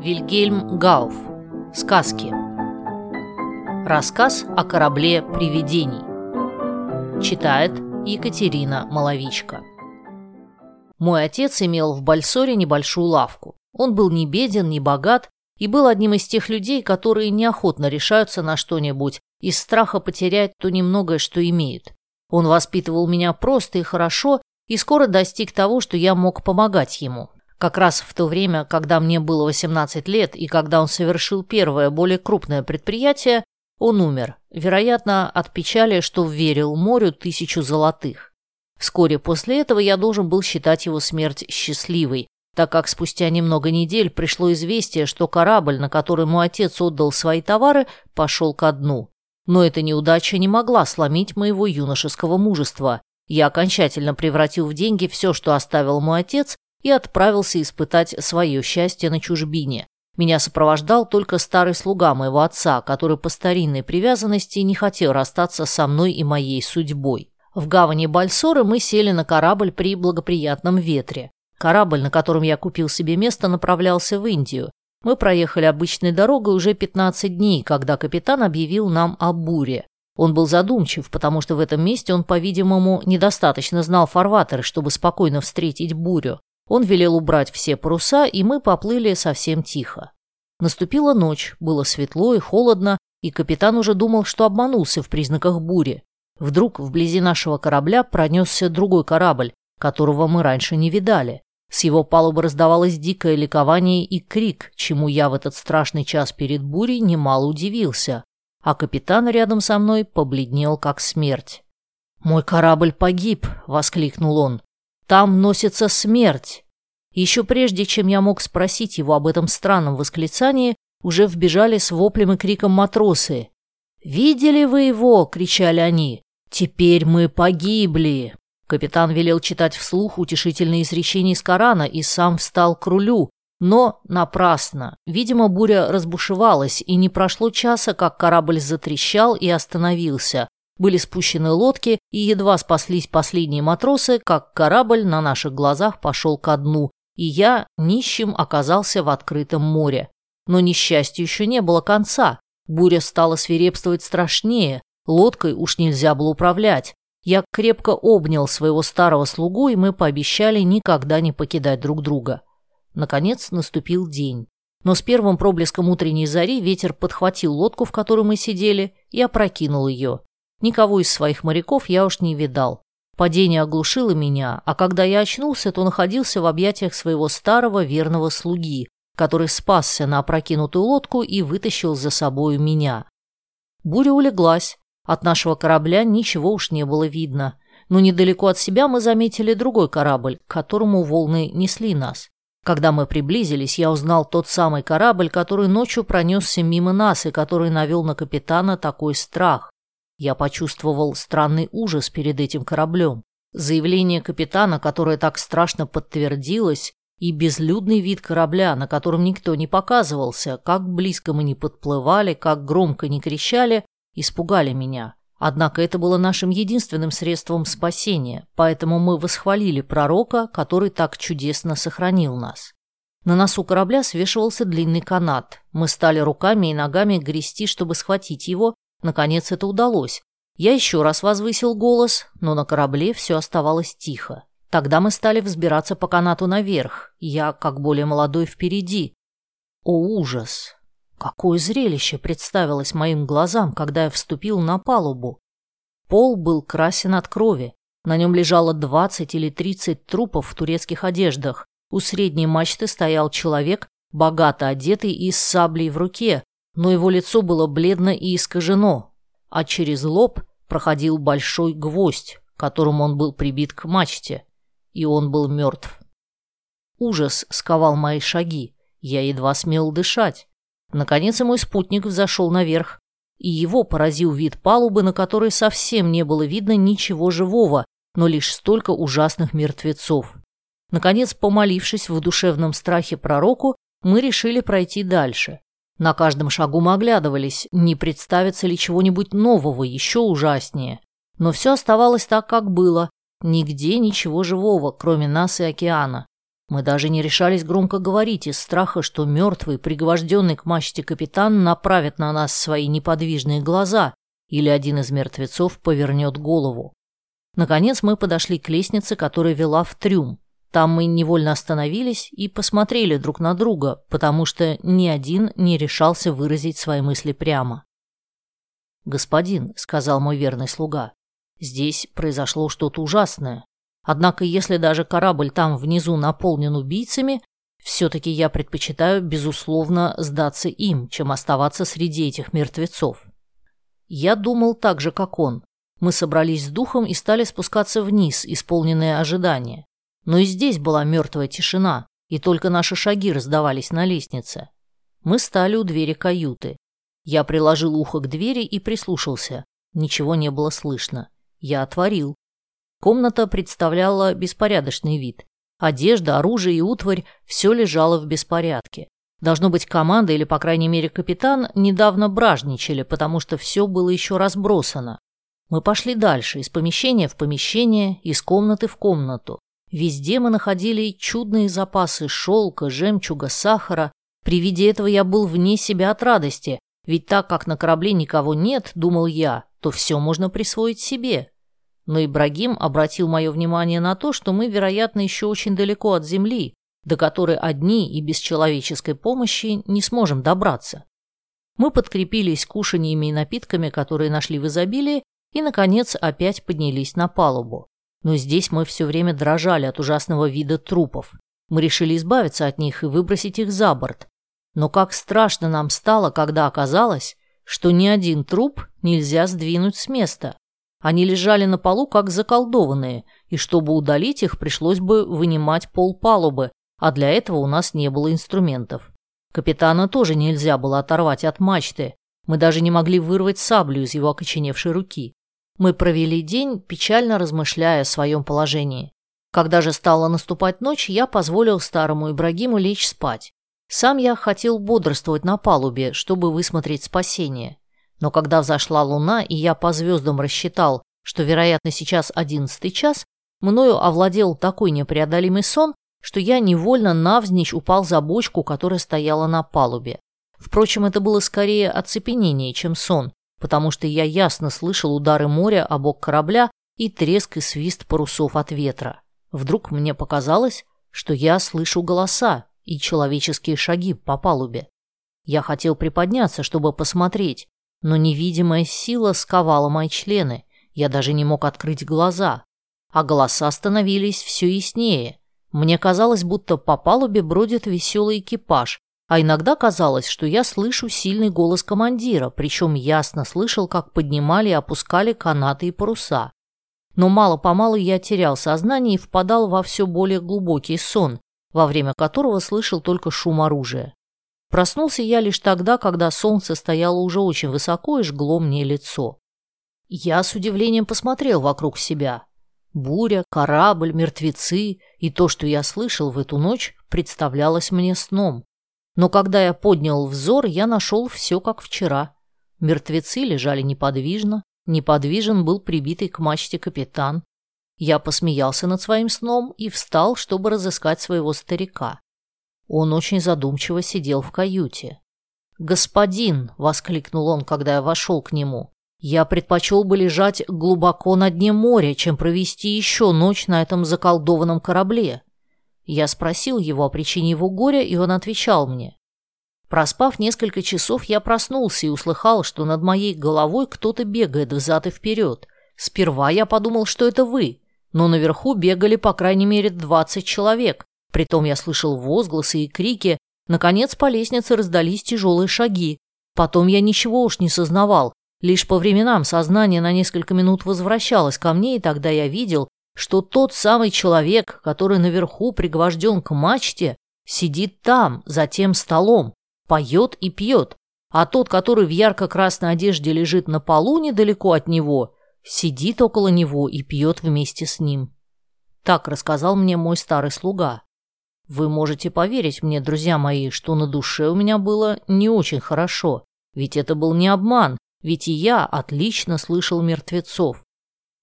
Вильгельм Гауф. Сказки. Рассказ о корабле привидений. Читает Екатерина Маловичка. Мой отец имел в Бальсоре небольшую лавку. Он был не беден, не богат и был одним из тех людей, которые неохотно решаются на что-нибудь из страха потерять то немногое, что имеют. Он воспитывал меня просто и хорошо и скоро достиг того, что я мог помогать ему. Как раз в то время, когда мне было 18 лет и когда он совершил первое, более крупное предприятие, он умер, вероятно, от печали, что верил морю тысячу золотых. Вскоре после этого я должен был считать его смерть счастливой, так как спустя немного недель пришло известие, что корабль, на который мой отец отдал свои товары, пошел ко дну. Но эта неудача не могла сломить моего юношеского мужества. Я окончательно превратил в деньги все, что оставил мой отец, и отправился испытать свое счастье на чужбине. Меня сопровождал только старый слуга моего отца, который по старинной привязанности не хотел расстаться со мной и моей судьбой. В гавани Бальсоры мы сели на корабль при благоприятном ветре. Корабль, на котором я купил себе место, направлялся в Индию. Мы проехали обычной дорогой уже 15 дней, когда капитан объявил нам о буре. Он был задумчив, потому что в этом месте он, по-видимому, недостаточно знал фарватеры, чтобы спокойно встретить бурю. Он велел убрать все паруса, и мы поплыли совсем тихо. Наступила ночь, было светло и холодно, и капитан уже думал, что обманулся в признаках бури. Вдруг вблизи нашего корабля пронесся другой корабль, которого мы раньше не видали. С его палубы раздавалось дикое ликование и крик, чему я в этот страшный час перед бурей немало удивился, а капитан рядом со мной побледнел как смерть. «Мой корабль погиб!» — воскликнул он. Там носится смерть. Еще прежде, чем я мог спросить его об этом странном восклицании, уже вбежали с воплем и криком матросы. «Видели вы его?» — кричали они. «Теперь мы погибли!» Капитан велел читать вслух утешительные изречения из Корана и сам встал к рулю, но напрасно. Видимо, буря разбушевалась, и не прошло часа, как корабль затрещал и остановился, были спущены лодки, и едва спаслись последние матросы, как корабль на наших глазах пошел ко дну, и я, нищим, оказался в открытом море. Но несчастью еще не было конца. Буря стала свирепствовать страшнее, лодкой уж нельзя было управлять. Я крепко обнял своего старого слугу, и мы пообещали никогда не покидать друг друга. Наконец наступил день. Но с первым проблеском утренней зари ветер подхватил лодку, в которой мы сидели, и опрокинул ее. Никого из своих моряков я уж не видал. Падение оглушило меня, а когда я очнулся, то находился в объятиях своего старого верного слуги, который спасся на опрокинутую лодку и вытащил за собою меня. Буря улеглась, от нашего корабля ничего уж не было видно, но недалеко от себя мы заметили другой корабль, к которому волны несли нас. Когда мы приблизились, я узнал тот самый корабль, который ночью пронесся мимо нас и который навел на капитана такой страх. Я почувствовал странный ужас перед этим кораблем. Заявление капитана, которое так страшно подтвердилось, и безлюдный вид корабля, на котором никто не показывался, как близко мы не подплывали, как громко не кричали, испугали меня. Однако это было нашим единственным средством спасения, поэтому мы восхвалили пророка, который так чудесно сохранил нас. На носу корабля свешивался длинный канат. Мы стали руками и ногами грести, чтобы схватить его, Наконец это удалось. Я еще раз возвысил голос, но на корабле все оставалось тихо. Тогда мы стали взбираться по канату наверх, я, как более молодой, впереди. О, ужас! Какое зрелище представилось моим глазам, когда я вступил на палубу. Пол был красен от крови. На нем лежало двадцать или тридцать трупов в турецких одеждах. У средней мачты стоял человек, богато одетый и с саблей в руке, но его лицо было бледно и искажено, а через лоб проходил большой гвоздь, которым он был прибит к мачте, и он был мертв. Ужас сковал мои шаги, я едва смел дышать. Наконец мой спутник взошел наверх, и его поразил вид палубы, на которой совсем не было видно ничего живого, но лишь столько ужасных мертвецов. Наконец, помолившись в душевном страхе пророку, мы решили пройти дальше. На каждом шагу мы оглядывались, не представится ли чего-нибудь нового, еще ужаснее. Но все оставалось так, как было. Нигде ничего живого, кроме нас и океана. Мы даже не решались громко говорить из страха, что мертвый, пригвожденный к мачте капитан направит на нас свои неподвижные глаза или один из мертвецов повернет голову. Наконец мы подошли к лестнице, которая вела в трюм. Там мы невольно остановились и посмотрели друг на друга, потому что ни один не решался выразить свои мысли прямо. «Господин», — сказал мой верный слуга, — «здесь произошло что-то ужасное. Однако, если даже корабль там внизу наполнен убийцами, все-таки я предпочитаю, безусловно, сдаться им, чем оставаться среди этих мертвецов. Я думал так же, как он. Мы собрались с духом и стали спускаться вниз, исполненные ожидания. Но и здесь была мертвая тишина, и только наши шаги раздавались на лестнице. Мы стали у двери каюты. Я приложил ухо к двери и прислушался. Ничего не было слышно. Я отворил. Комната представляла беспорядочный вид. Одежда, оружие и утварь – все лежало в беспорядке. Должно быть, команда или, по крайней мере, капитан недавно бражничали, потому что все было еще разбросано. Мы пошли дальше, из помещения в помещение, из комнаты в комнату. Везде мы находили чудные запасы шелка, жемчуга, сахара. При виде этого я был вне себя от радости, ведь так как на корабле никого нет, думал я, то все можно присвоить себе. Но Ибрагим обратил мое внимание на то, что мы, вероятно, еще очень далеко от Земли, до которой одни и без человеческой помощи не сможем добраться. Мы подкрепились кушаньями и напитками, которые нашли в изобилии, и, наконец, опять поднялись на палубу. Но здесь мы все время дрожали от ужасного вида трупов. Мы решили избавиться от них и выбросить их за борт. Но как страшно нам стало, когда оказалось, что ни один труп нельзя сдвинуть с места. Они лежали на полу, как заколдованные, и чтобы удалить их, пришлось бы вынимать пол палубы, а для этого у нас не было инструментов. Капитана тоже нельзя было оторвать от мачты. Мы даже не могли вырвать саблю из его окоченевшей руки. Мы провели день, печально размышляя о своем положении. Когда же стала наступать ночь, я позволил старому Ибрагиму лечь спать. Сам я хотел бодрствовать на палубе, чтобы высмотреть спасение. Но когда взошла луна, и я по звездам рассчитал, что, вероятно, сейчас одиннадцатый час, мною овладел такой непреодолимый сон, что я невольно навзничь упал за бочку, которая стояла на палубе. Впрочем, это было скорее оцепенение, чем сон, потому что я ясно слышал удары моря о бок корабля и треск и свист парусов от ветра. Вдруг мне показалось, что я слышу голоса и человеческие шаги по палубе. Я хотел приподняться, чтобы посмотреть, но невидимая сила сковала мои члены, я даже не мог открыть глаза, а голоса становились все яснее. Мне казалось, будто по палубе бродит веселый экипаж, а иногда казалось, что я слышу сильный голос командира, причем ясно слышал, как поднимали и опускали канаты и паруса. Но мало-помалу я терял сознание и впадал во все более глубокий сон, во время которого слышал только шум оружия. Проснулся я лишь тогда, когда солнце стояло уже очень высоко и жгло мне лицо. Я с удивлением посмотрел вокруг себя. Буря, корабль, мертвецы и то, что я слышал в эту ночь, представлялось мне сном. Но когда я поднял взор, я нашел все как вчера. Мертвецы лежали неподвижно, неподвижен был прибитый к мачте капитан. Я посмеялся над своим сном и встал, чтобы разыскать своего старика. Он очень задумчиво сидел в каюте. «Господин!» — воскликнул он, когда я вошел к нему. «Я предпочел бы лежать глубоко на дне моря, чем провести еще ночь на этом заколдованном корабле». Я спросил его о причине его горя, и он отвечал мне. Проспав несколько часов, я проснулся и услыхал, что над моей головой кто-то бегает взад и вперед. Сперва я подумал, что это вы, но наверху бегали по крайней мере двадцать человек, Притом я слышал возгласы и крики. Наконец по лестнице раздались тяжелые шаги. Потом я ничего уж не сознавал. Лишь по временам сознание на несколько минут возвращалось ко мне, и тогда я видел, что тот самый человек, который наверху пригвожден к мачте, сидит там, за тем столом, поет и пьет, а тот, который в ярко-красной одежде лежит на полу недалеко от него, сидит около него и пьет вместе с ним. Так рассказал мне мой старый слуга. Вы можете поверить мне, друзья мои, что на душе у меня было не очень хорошо, ведь это был не обман, ведь и я отлично слышал мертвецов.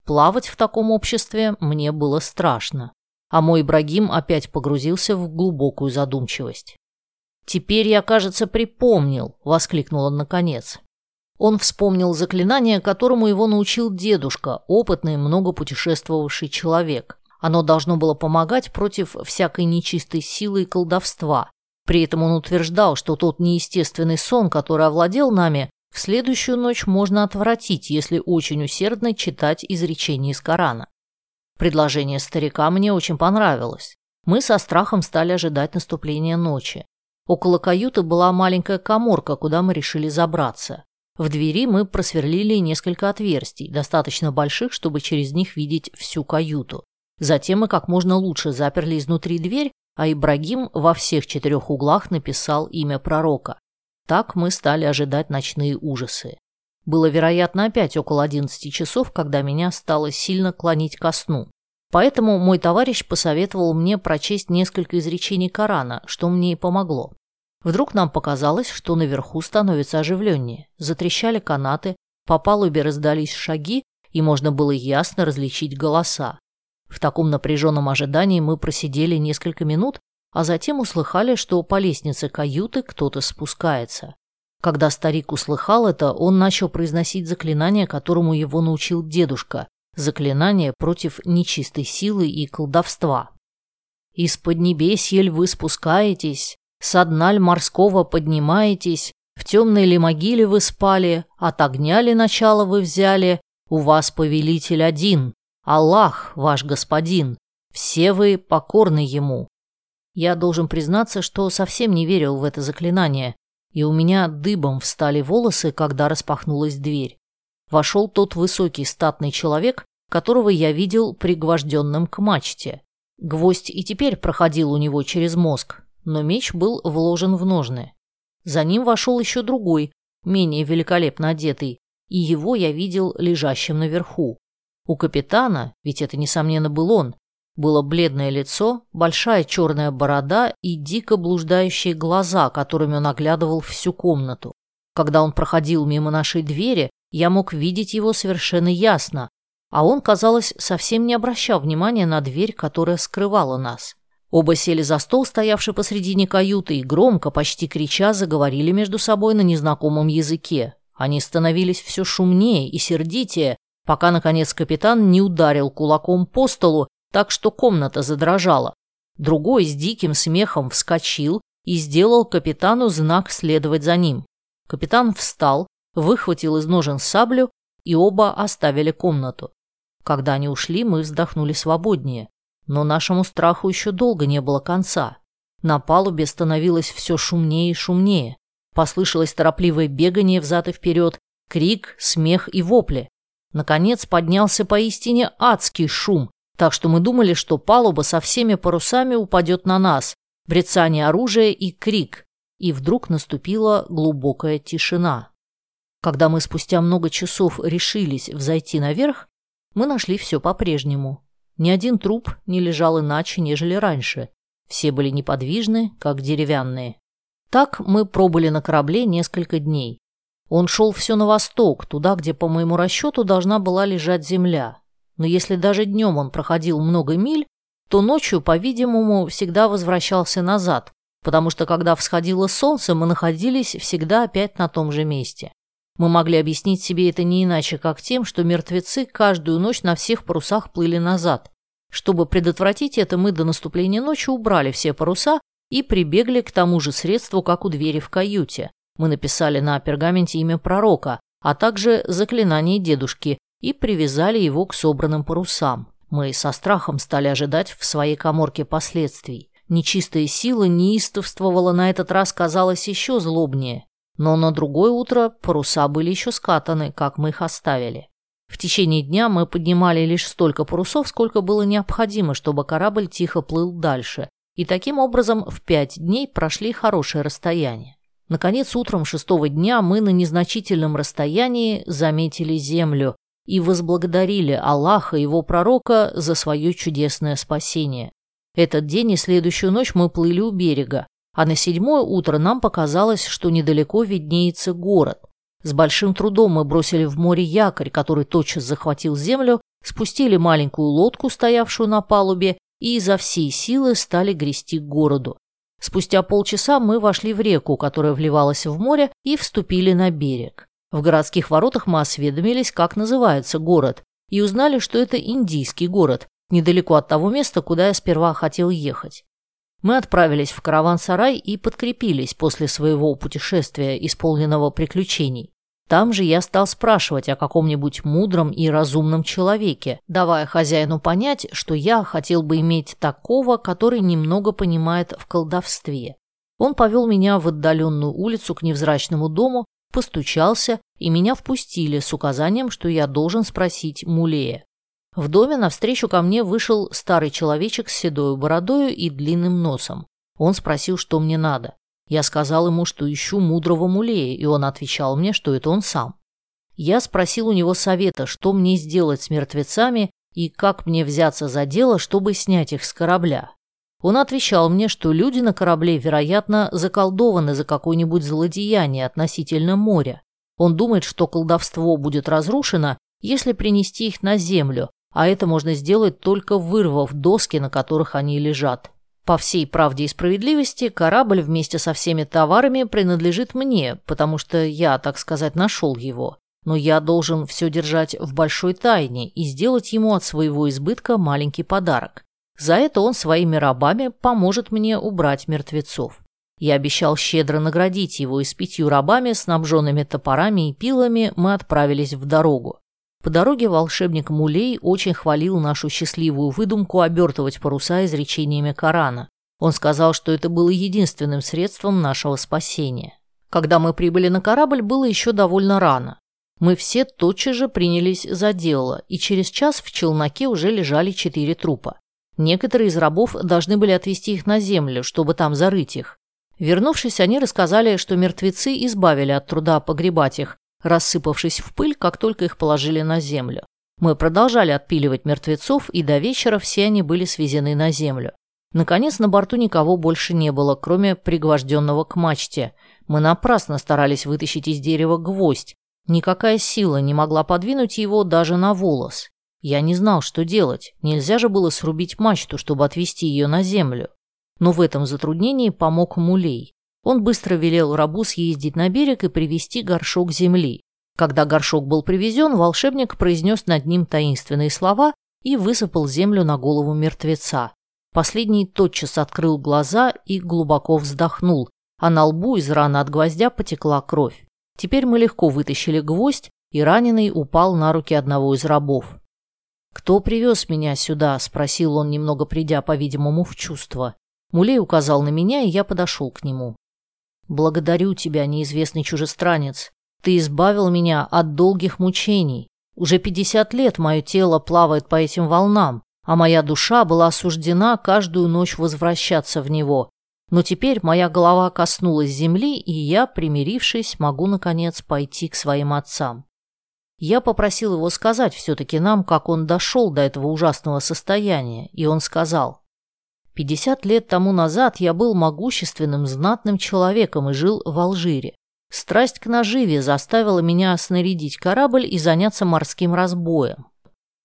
Плавать в таком обществе мне было страшно. а мой Ибрагим опять погрузился в глубокую задумчивость. «Теперь я, кажется, припомнил», — воскликнул он наконец. Он вспомнил заклинание, которому его научил дедушка, опытный, много путешествовавший человек. Оно должно было помогать против всякой нечистой силы и колдовства. При этом он утверждал, что тот неестественный сон, который овладел нами, следующую ночь можно отвратить, если очень усердно читать изречения из Корана. Предложение старика мне очень понравилось. Мы со страхом стали ожидать наступления ночи. Около каюты была маленькая коморка, куда мы решили забраться. В двери мы просверлили несколько отверстий, достаточно больших, чтобы через них видеть всю каюту. Затем мы как можно лучше заперли изнутри дверь, а Ибрагим во всех четырех углах написал имя пророка. Так мы стали ожидать ночные ужасы. Было, вероятно, опять около одиннадцати часов, когда меня стало сильно клонить ко сну. Поэтому мой товарищ посоветовал мне прочесть несколько изречений Корана, что мне и помогло. Вдруг нам показалось, что наверху становится оживленнее. Затрещали канаты, по палубе раздались шаги, и можно было ясно различить голоса. В таком напряженном ожидании мы просидели несколько минут, а затем услыхали, что по лестнице каюты кто-то спускается. Когда старик услыхал это, он начал произносить заклинание, которому его научил дедушка, заклинание против нечистой силы и колдовства. «Из-под небесьель вы спускаетесь, с дна морского поднимаетесь, в темной ли могиле вы спали, от огня ли начало вы взяли, у вас повелитель один, Аллах, ваш господин, все вы покорны ему. Я должен признаться, что совсем не верил в это заклинание, и у меня дыбом встали волосы, когда распахнулась дверь. Вошел тот высокий статный человек, которого я видел пригвожденным к мачте. Гвоздь и теперь проходил у него через мозг, но меч был вложен в ножны. За ним вошел еще другой, менее великолепно одетый, и его я видел лежащим наверху. У капитана, ведь это, несомненно, был он, было бледное лицо, большая черная борода и дико блуждающие глаза, которыми он оглядывал всю комнату. Когда он проходил мимо нашей двери, я мог видеть его совершенно ясно, а он, казалось, совсем не обращал внимания на дверь, которая скрывала нас. Оба сели за стол, стоявший посредине каюты, и громко, почти крича, заговорили между собой на незнакомом языке. Они становились все шумнее и сердитее, пока, наконец, капитан не ударил кулаком по столу, так что комната задрожала. Другой с диким смехом вскочил и сделал капитану знак следовать за ним. Капитан встал, выхватил из ножен саблю, и оба оставили комнату. Когда они ушли, мы вздохнули свободнее. Но нашему страху еще долго не было конца. На палубе становилось все шумнее и шумнее. Послышалось торопливое бегание взад и вперед, крик, смех и вопли. Наконец поднялся поистине адский шум, так что мы думали, что палуба со всеми парусами упадет на нас, брецание оружия и крик. И вдруг наступила глубокая тишина. Когда мы спустя много часов решились взойти наверх, мы нашли все по-прежнему. Ни один труп не лежал иначе, нежели раньше. Все были неподвижны, как деревянные. Так мы пробыли на корабле несколько дней. Он шел все на восток, туда, где, по моему расчету, должна была лежать земля. Но если даже днем он проходил много миль, то ночью, по-видимому, всегда возвращался назад, потому что, когда всходило солнце, мы находились всегда опять на том же месте. Мы могли объяснить себе это не иначе, как тем, что мертвецы каждую ночь на всех парусах плыли назад. Чтобы предотвратить это, мы до наступления ночи убрали все паруса и прибегли к тому же средству, как у двери в каюте. Мы написали на пергаменте имя пророка, а также заклинание дедушки и привязали его к собранным парусам. Мы со страхом стали ожидать в своей коморке последствий. Нечистая сила неистовствовала на этот раз, казалось, еще злобнее. Но на другое утро паруса были еще скатаны, как мы их оставили. В течение дня мы поднимали лишь столько парусов, сколько было необходимо, чтобы корабль тихо плыл дальше, и таким образом в пять дней прошли хорошее расстояние. Наконец, утром шестого дня мы на незначительном расстоянии заметили землю и возблагодарили Аллаха и его пророка за свое чудесное спасение. Этот день и следующую ночь мы плыли у берега, а на седьмое утро нам показалось, что недалеко виднеется город. С большим трудом мы бросили в море якорь, который тотчас захватил землю, спустили маленькую лодку, стоявшую на палубе, и изо всей силы стали грести к городу. Спустя полчаса мы вошли в реку, которая вливалась в море, и вступили на берег. В городских воротах мы осведомились, как называется город, и узнали, что это индийский город, недалеко от того места, куда я сперва хотел ехать. Мы отправились в караван-сарай и подкрепились после своего путешествия, исполненного приключений. Там же я стал спрашивать о каком-нибудь мудром и разумном человеке, давая хозяину понять, что я хотел бы иметь такого, который немного понимает в колдовстве. Он повел меня в отдаленную улицу к невзрачному дому, постучался, и меня впустили с указанием, что я должен спросить Мулея. В доме навстречу ко мне вышел старый человечек с седой бородою и длинным носом. Он спросил, что мне надо. Я сказал ему, что ищу мудрого мулея, и он отвечал мне, что это он сам. Я спросил у него совета, что мне сделать с мертвецами и как мне взяться за дело, чтобы снять их с корабля. Он отвечал мне, что люди на корабле, вероятно, заколдованы за какое-нибудь злодеяние относительно моря. Он думает, что колдовство будет разрушено, если принести их на землю, а это можно сделать только вырвав доски, на которых они лежат. По всей правде и справедливости, корабль вместе со всеми товарами принадлежит мне, потому что я, так сказать, нашел его. Но я должен все держать в большой тайне и сделать ему от своего избытка маленький подарок. За это он своими рабами поможет мне убрать мертвецов. Я обещал щедро наградить его, и с пятью рабами, снабженными топорами и пилами, мы отправились в дорогу. По дороге волшебник Мулей очень хвалил нашу счастливую выдумку обертывать паруса изречениями Корана. Он сказал, что это было единственным средством нашего спасения. Когда мы прибыли на корабль, было еще довольно рано. Мы все тотчас же принялись за дело, и через час в челноке уже лежали четыре трупа. Некоторые из рабов должны были отвезти их на землю, чтобы там зарыть их. Вернувшись, они рассказали, что мертвецы избавили от труда погребать их, рассыпавшись в пыль, как только их положили на землю. Мы продолжали отпиливать мертвецов, и до вечера все они были свезены на землю. Наконец, на борту никого больше не было, кроме пригвожденного к мачте. Мы напрасно старались вытащить из дерева гвоздь. Никакая сила не могла подвинуть его даже на волос. Я не знал, что делать. Нельзя же было срубить мачту, чтобы отвести ее на землю. Но в этом затруднении помог Мулей. Он быстро велел рабу съездить на берег и привезти горшок земли. Когда горшок был привезен, волшебник произнес над ним таинственные слова и высыпал землю на голову мертвеца. Последний тотчас открыл глаза и глубоко вздохнул, а на лбу из раны от гвоздя потекла кровь. Теперь мы легко вытащили гвоздь, и раненый упал на руки одного из рабов. «Кто привез меня сюда?» – спросил он, немного придя, по-видимому, в чувство. Мулей указал на меня, и я подошел к нему. Благодарю тебя, неизвестный чужестранец. Ты избавил меня от долгих мучений. Уже пятьдесят лет мое тело плавает по этим волнам, а моя душа была осуждена каждую ночь возвращаться в него. Но теперь моя голова коснулась земли, и я, примирившись, могу, наконец, пойти к своим отцам. Я попросил его сказать все-таки нам, как он дошел до этого ужасного состояния, и он сказал, Пятьдесят лет тому назад я был могущественным, знатным человеком и жил в Алжире. Страсть к наживе заставила меня снарядить корабль и заняться морским разбоем.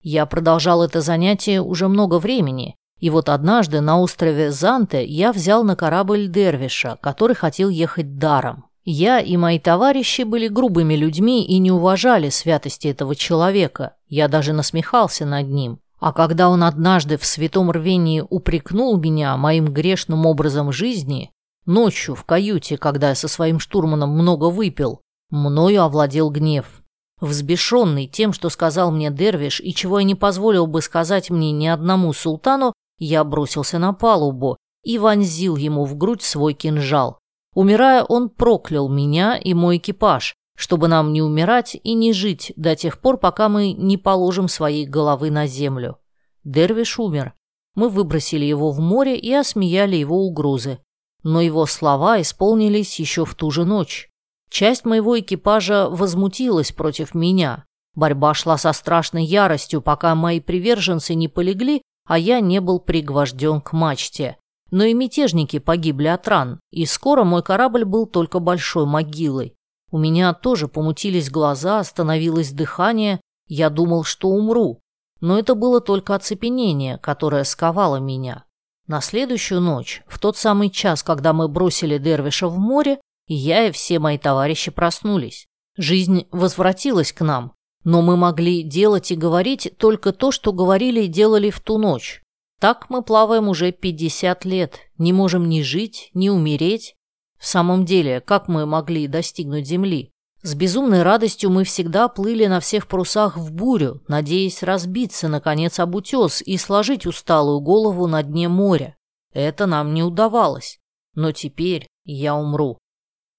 Я продолжал это занятие уже много времени, и вот однажды на острове Занте я взял на корабль Дервиша, который хотел ехать даром. Я и мои товарищи были грубыми людьми и не уважали святости этого человека. Я даже насмехался над ним. А когда он однажды в святом рвении упрекнул меня моим грешным образом жизни, ночью в каюте, когда я со своим штурманом много выпил, мною овладел гнев. Взбешенный тем, что сказал мне Дервиш, и чего я не позволил бы сказать мне ни одному султану, я бросился на палубу и вонзил ему в грудь свой кинжал. Умирая, он проклял меня и мой экипаж, чтобы нам не умирать и не жить до тех пор, пока мы не положим своей головы на землю. Дервиш умер. Мы выбросили его в море и осмеяли его угрозы. Но его слова исполнились еще в ту же ночь. Часть моего экипажа возмутилась против меня. Борьба шла со страшной яростью, пока мои приверженцы не полегли, а я не был пригвожден к мачте. Но и мятежники погибли от ран, и скоро мой корабль был только большой могилой. У меня тоже помутились глаза, остановилось дыхание. Я думал, что умру. но это было только оцепенение, которое сковало меня. На следующую ночь, в тот самый час, когда мы бросили Дервиша в море, я и все мои товарищи проснулись. Жизнь возвратилась к нам, но мы могли делать и говорить только то, что говорили и делали в ту ночь. Так мы плаваем уже 50 лет, не можем ни жить, ни умереть. В самом деле, как мы могли достигнуть Земли? С безумной радостью мы всегда плыли на всех парусах в бурю, надеясь разбиться, наконец, об утес и сложить усталую голову на дне моря. Это нам не удавалось. Но теперь я умру.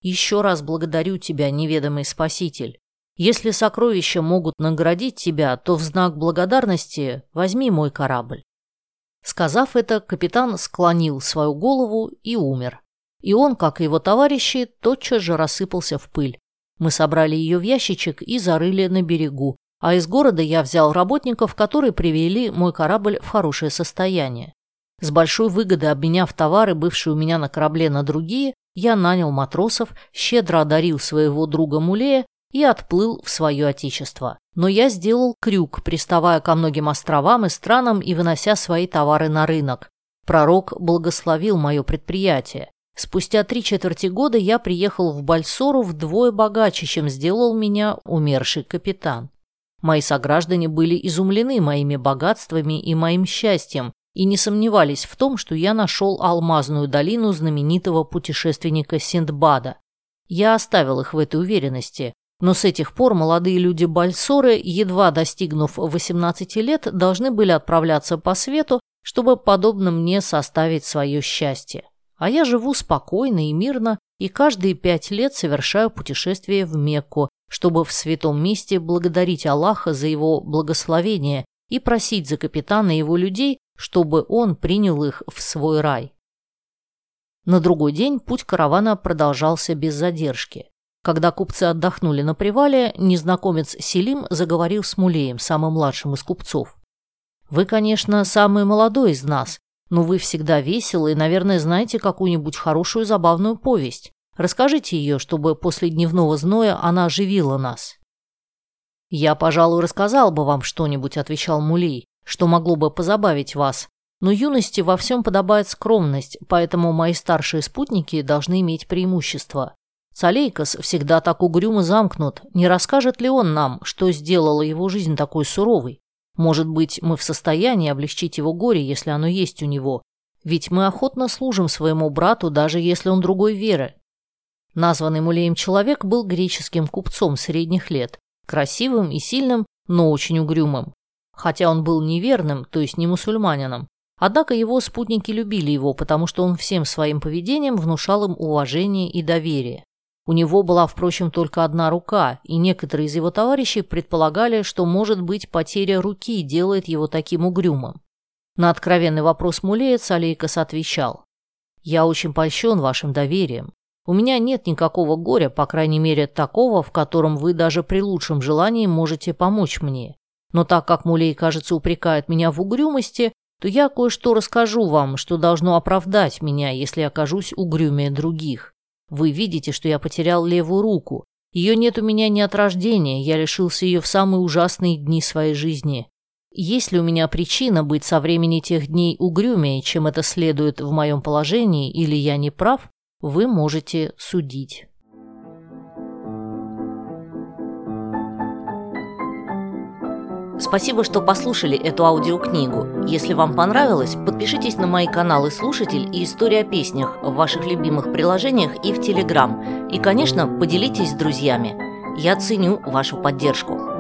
Еще раз благодарю тебя, неведомый спаситель. Если сокровища могут наградить тебя, то в знак благодарности возьми мой корабль. Сказав это, капитан склонил свою голову и умер. И он, как и его товарищи, тотчас же рассыпался в пыль. Мы собрали ее в ящичек и зарыли на берегу, а из города я взял работников, которые привели мой корабль в хорошее состояние. С большой выгодой обменяв товары, бывшие у меня на корабле, на другие, я нанял матросов, щедро одарил своего друга Мулея и отплыл в свое отечество. Но я сделал крюк, приставая ко многим островам и странам и вынося свои товары на рынок. Пророк благословил мое предприятие. Спустя три четверти года я приехал в Бальсору вдвое богаче, чем сделал меня умерший капитан. Мои сограждане были изумлены моими богатствами и моим счастьем, и не сомневались в том, что я нашел алмазную долину знаменитого путешественника Синдбада. Я оставил их в этой уверенности, но с этих пор молодые люди Бальсоры, едва достигнув 18 лет, должны были отправляться по свету, чтобы, подобно мне, составить свое счастье. А я живу спокойно и мирно, и каждые пять лет совершаю путешествие в Мекку, чтобы в святом месте благодарить Аллаха за его благословение и просить за капитана его людей, чтобы он принял их в свой рай. На другой день путь каравана продолжался без задержки. Когда купцы отдохнули на привале, незнакомец Селим заговорил с Мулеем, самым младшим из купцов. «Вы, конечно, самый молодой из нас, но вы всегда веселы и, наверное, знаете какую-нибудь хорошую забавную повесть. Расскажите ее, чтобы после дневного зноя она оживила нас». «Я, пожалуй, рассказал бы вам что-нибудь», — отвечал Мулей что могло бы позабавить вас. Но юности во всем подобает скромность, поэтому мои старшие спутники должны иметь преимущество. Цалейкос всегда так угрюмо замкнут. Не расскажет ли он нам, что сделало его жизнь такой суровой? Может быть, мы в состоянии облегчить его горе, если оно есть у него. Ведь мы охотно служим своему брату, даже если он другой веры. Названный Мулеем человек был греческим купцом средних лет, красивым и сильным, но очень угрюмым. Хотя он был неверным, то есть не мусульманином, однако его спутники любили его, потому что он всем своим поведением внушал им уважение и доверие. У него была, впрочем, только одна рука, и некоторые из его товарищей предполагали, что, может быть, потеря руки делает его таким угрюмым. На откровенный вопрос Мулеец Алейкос отвечал. «Я очень польщен вашим доверием. У меня нет никакого горя, по крайней мере, такого, в котором вы даже при лучшем желании можете помочь мне. Но так как Мулей, кажется, упрекает меня в угрюмости, то я кое-что расскажу вам, что должно оправдать меня, если окажусь угрюмее других. Вы видите, что я потерял левую руку. Ее нет у меня ни от рождения, я лишился ее в самые ужасные дни своей жизни. Есть ли у меня причина быть со времени тех дней угрюмее, чем это следует в моем положении, или я не прав, вы можете судить. Спасибо, что послушали эту аудиокнигу. Если вам понравилось, подпишитесь на мои каналы «Слушатель» и «История о песнях» в ваших любимых приложениях и в Телеграм. И, конечно, поделитесь с друзьями. Я ценю вашу поддержку.